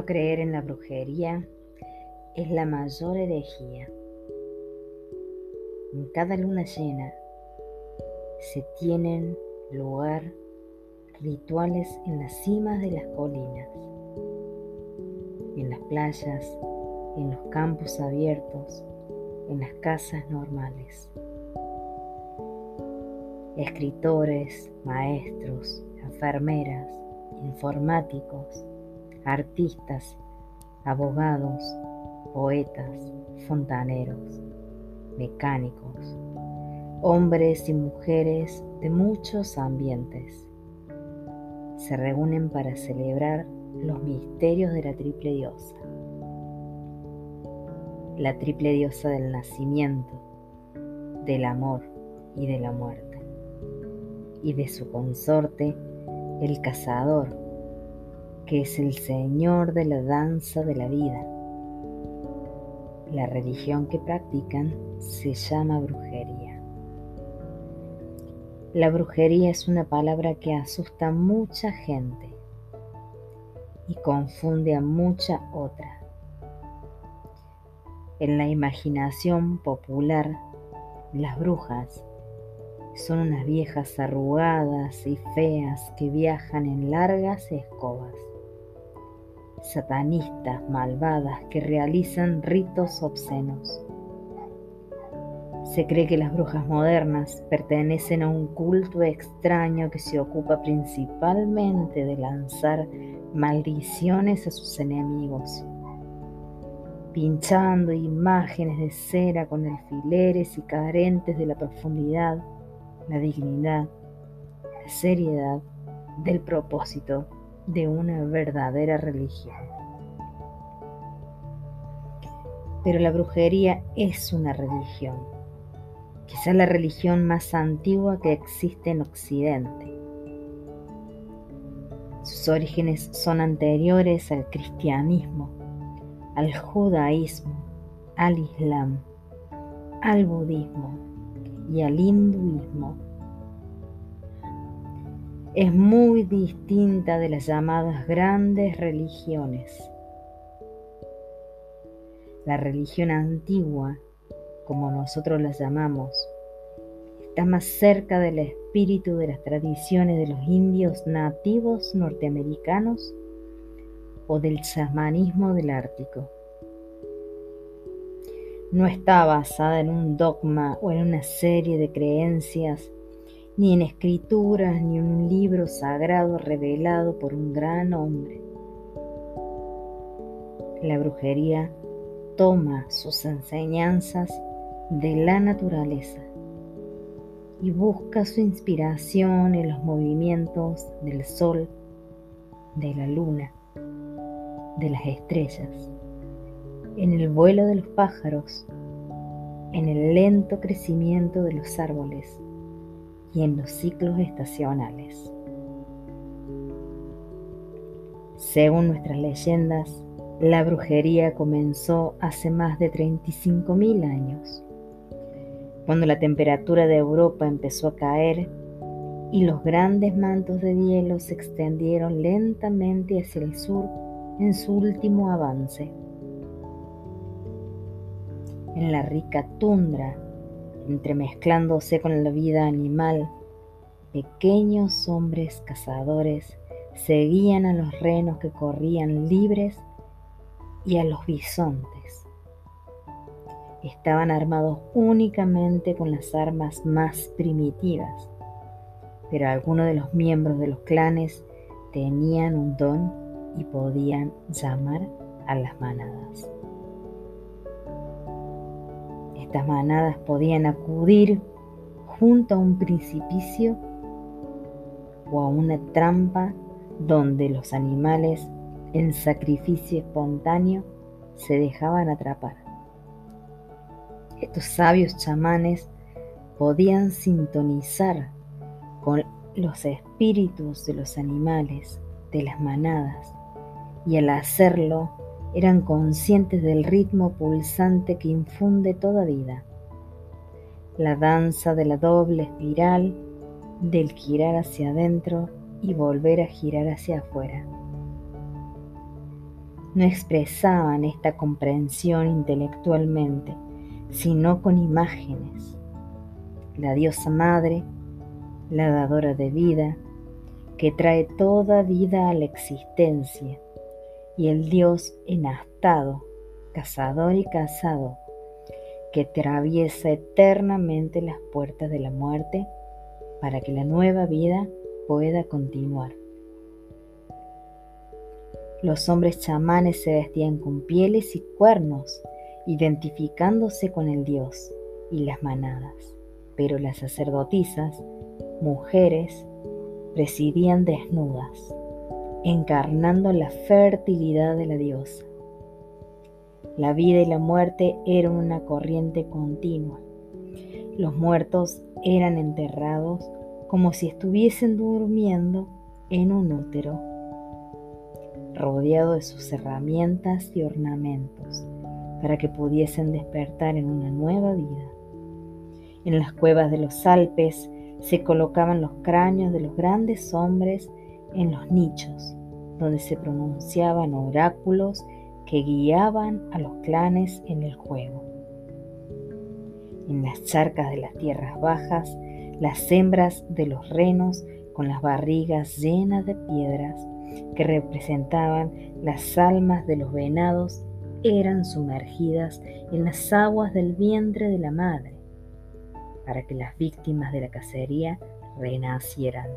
No creer en la brujería es la mayor herejía. En cada luna llena se tienen lugar rituales en las cimas de las colinas, en las playas, en los campos abiertos, en las casas normales. Escritores, maestros, enfermeras, informáticos, artistas, abogados, poetas, fontaneros, mecánicos, hombres y mujeres de muchos ambientes. Se reúnen para celebrar los misterios de la triple diosa. La triple diosa del nacimiento, del amor y de la muerte. Y de su consorte, el cazador, que es el Señor de la danza de la vida. La religión que practican se llama brujería. La brujería es una palabra que asusta a mucha gente y confunde a mucha otra. En la imaginación popular, las brujas son unas viejas arrugadas y feas que viajan en largas escobas satanistas malvadas que realizan ritos obscenos. Se cree que las brujas modernas pertenecen a un culto extraño que se ocupa principalmente de lanzar maldiciones a sus enemigos, pinchando imágenes de cera con alfileres y carentes de la profundidad, la dignidad, la seriedad del propósito de una verdadera religión. Pero la brujería es una religión, quizá la religión más antigua que existe en Occidente. Sus orígenes son anteriores al cristianismo, al judaísmo, al islam, al budismo y al hinduismo es muy distinta de las llamadas grandes religiones. La religión antigua, como nosotros la llamamos, está más cerca del espíritu de las tradiciones de los indios nativos norteamericanos o del chamanismo del Ártico. No está basada en un dogma o en una serie de creencias ni en escrituras, ni en un libro sagrado revelado por un gran hombre. La brujería toma sus enseñanzas de la naturaleza y busca su inspiración en los movimientos del sol, de la luna, de las estrellas, en el vuelo de los pájaros, en el lento crecimiento de los árboles y en los ciclos estacionales. Según nuestras leyendas, la brujería comenzó hace más de 35.000 años, cuando la temperatura de Europa empezó a caer y los grandes mantos de hielo se extendieron lentamente hacia el sur en su último avance. En la rica tundra entremezclándose con la vida animal, pequeños hombres cazadores seguían a los renos que corrían libres y a los bisontes. Estaban armados únicamente con las armas más primitivas, pero algunos de los miembros de los clanes tenían un don y podían llamar a las manadas. Estas manadas podían acudir junto a un precipicio o a una trampa donde los animales en sacrificio espontáneo se dejaban atrapar. Estos sabios chamanes podían sintonizar con los espíritus de los animales, de las manadas, y al hacerlo eran conscientes del ritmo pulsante que infunde toda vida. La danza de la doble espiral, del girar hacia adentro y volver a girar hacia afuera. no expresaban esta comprensión intelectualmente, sino con imágenes. La diosa madre, la dadora de vida, que trae toda vida a la existencia, y el dios enastado, cazador y casado, que atraviesa eternamente las puertas de la muerte para que la nueva vida pueda continuar. Los hombres chamanes se vestían con pieles y cuernos, identificándose con el dios y las manadas, pero las sacerdotisas, mujeres, presidían desnudas, encarnando la fertilidad de la diosa. La vida y la muerte eran una corriente continua. Los muertos eran enterrados como si estuviesen durmiendo en un útero, rodeado de sus herramientas y ornamentos, para que pudiesen despertar en una nueva vida. En las cuevas de los Alpes se colocaban los cráneos de los grandes hombres en los nichos, donde se pronunciaban oráculos que guiaban a los clanes en el juego. En las charcas de las tierras bajas, las hembras de los renos con las barrigas llenas de piedras que representaban las almas de los venados eran sumergidas en las aguas del vientre de la madre para que las víctimas de la cacería renacieran.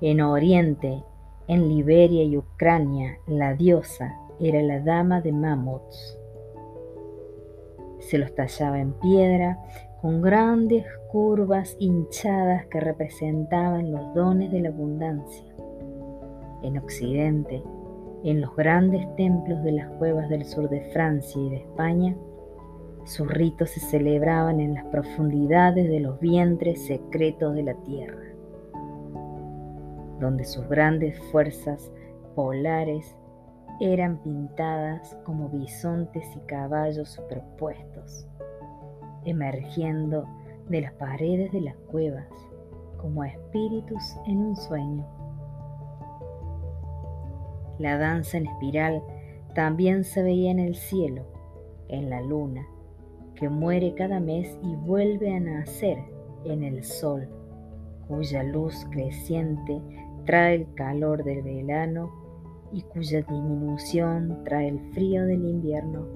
En Oriente, en Liberia y Ucrania, la diosa era la dama de mamuts. Se los tallaba en piedra con grandes curvas hinchadas que representaban los dones de la abundancia. En Occidente, en los grandes templos de las cuevas del sur de Francia y de España, sus ritos se celebraban en las profundidades de los vientres secretos de la tierra, donde sus grandes fuerzas polares eran pintadas como bisontes y caballos superpuestos, emergiendo de las paredes de las cuevas como espíritus en un sueño. La danza en espiral también se veía en el cielo, en la luna, que muere cada mes y vuelve a nacer en el sol, cuya luz creciente trae el calor del verano y cuya disminución trae el frío del invierno.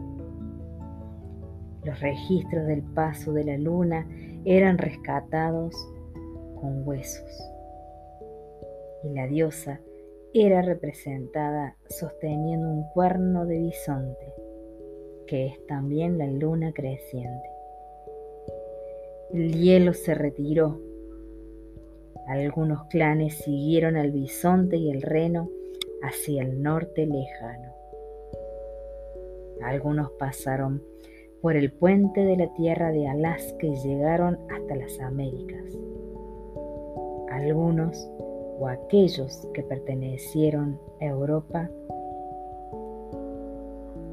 Los registros del paso de la luna eran rescatados con huesos y la diosa era representada sosteniendo un cuerno de bisonte que es también la luna creciente. El hielo se retiró. Algunos clanes siguieron al bisonte y el reno hacia el norte lejano. Algunos pasaron por el puente de la tierra de Alaska y llegaron hasta las Américas. Algunos, o aquellos que pertenecieron a Europa,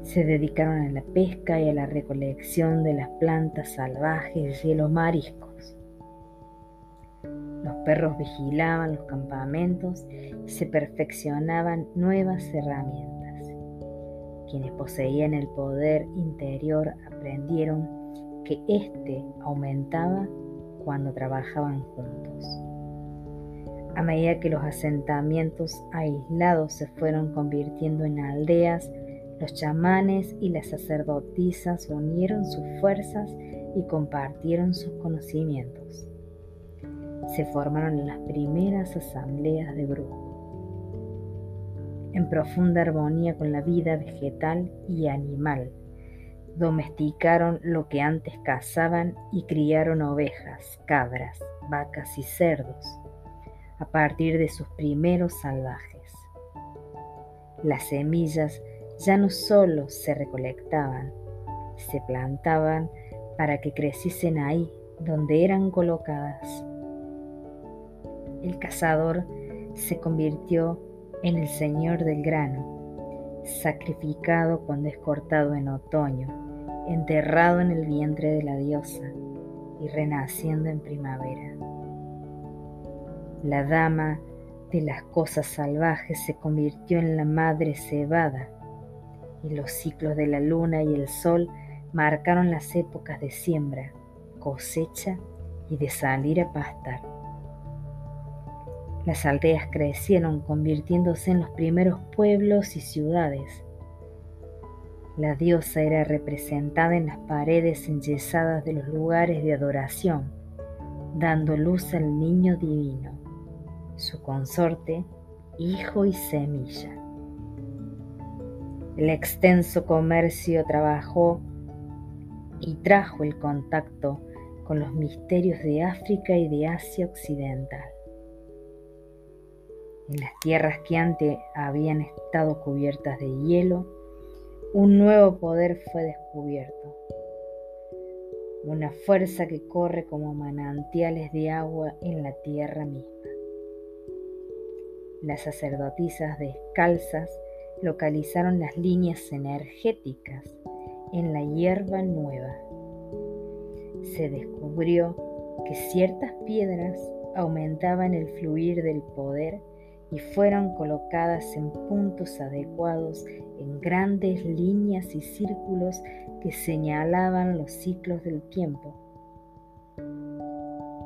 se dedicaron a la pesca y a la recolección de las plantas salvajes y los mariscos. Perros vigilaban los campamentos y se perfeccionaban nuevas herramientas. Quienes poseían el poder interior aprendieron que éste aumentaba cuando trabajaban juntos. A medida que los asentamientos aislados se fueron convirtiendo en aldeas, los chamanes y las sacerdotisas unieron sus fuerzas y compartieron sus conocimientos. Se formaron las primeras asambleas de brujos, en profunda armonía con la vida vegetal y animal. Domesticaron lo que antes cazaban y criaron ovejas, cabras, vacas y cerdos, a partir de sus primeros salvajes. Las semillas ya no solo se recolectaban, se plantaban para que creciesen ahí donde eran colocadas. El cazador se convirtió en el señor del grano, sacrificado cuando es cortado en otoño, enterrado en el vientre de la diosa y renaciendo en primavera. La dama de las cosas salvajes se convirtió en la madre cebada, y los ciclos de la luna y el sol marcaron las épocas de siembra, cosecha y de salir a pastar. Las aldeas crecieron convirtiéndose en los primeros pueblos y ciudades. La diosa era representada en las paredes enyesadas de los lugares de adoración, dando luz al niño divino, su consorte, hijo y semilla. El extenso comercio trabajó y trajo el contacto con los misterios de África y de Asia Occidental. En las tierras que antes habían estado cubiertas de hielo, un nuevo poder fue descubierto. Una fuerza que corre como manantiales de agua en la tierra misma. Las sacerdotisas descalzas localizaron las líneas energéticas en la hierba nueva. Se descubrió que ciertas piedras aumentaban el fluir del poder y fueron colocadas en puntos adecuados en grandes líneas y círculos que señalaban los ciclos del tiempo.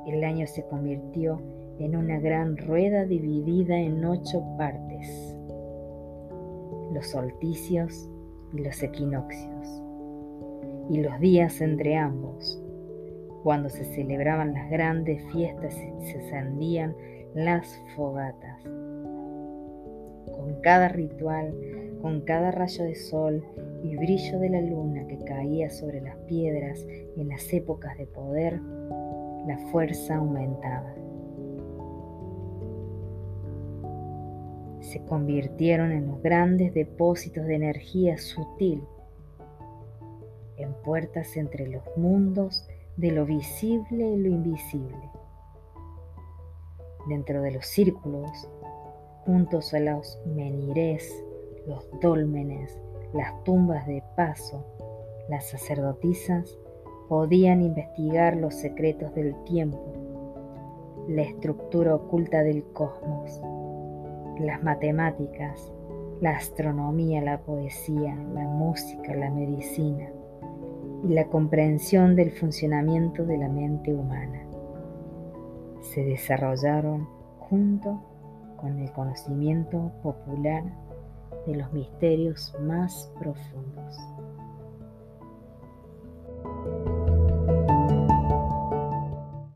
El año se convirtió en una gran rueda dividida en ocho partes, los solsticios y los equinoccios, y los días entre ambos, cuando se celebraban las grandes fiestas y se encendían las fogatas con cada ritual, con cada rayo de sol y brillo de la luna que caía sobre las piedras en las épocas de poder, la fuerza aumentaba. Se convirtieron en los grandes depósitos de energía sutil, en puertas entre los mundos de lo visible y lo invisible. Dentro de los círculos juntos a los menires, los dólmenes, las tumbas de paso, las sacerdotisas podían investigar los secretos del tiempo, la estructura oculta del cosmos, las matemáticas, la astronomía, la poesía, la música, la medicina y la comprensión del funcionamiento de la mente humana. Se desarrollaron junto con el conocimiento popular de los misterios más profundos.